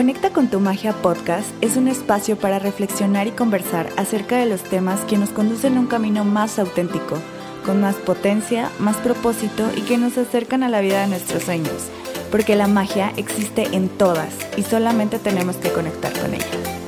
Conecta con tu magia podcast es un espacio para reflexionar y conversar acerca de los temas que nos conducen a un camino más auténtico, con más potencia, más propósito y que nos acercan a la vida de nuestros sueños, porque la magia existe en todas y solamente tenemos que conectar con ella.